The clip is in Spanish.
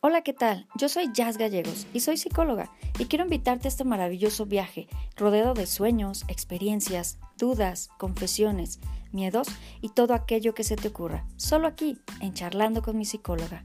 Hola, ¿qué tal? Yo soy Jazz Gallegos y soy psicóloga y quiero invitarte a este maravilloso viaje rodeado de sueños, experiencias, dudas, confesiones, miedos y todo aquello que se te ocurra, solo aquí, en Charlando con mi psicóloga.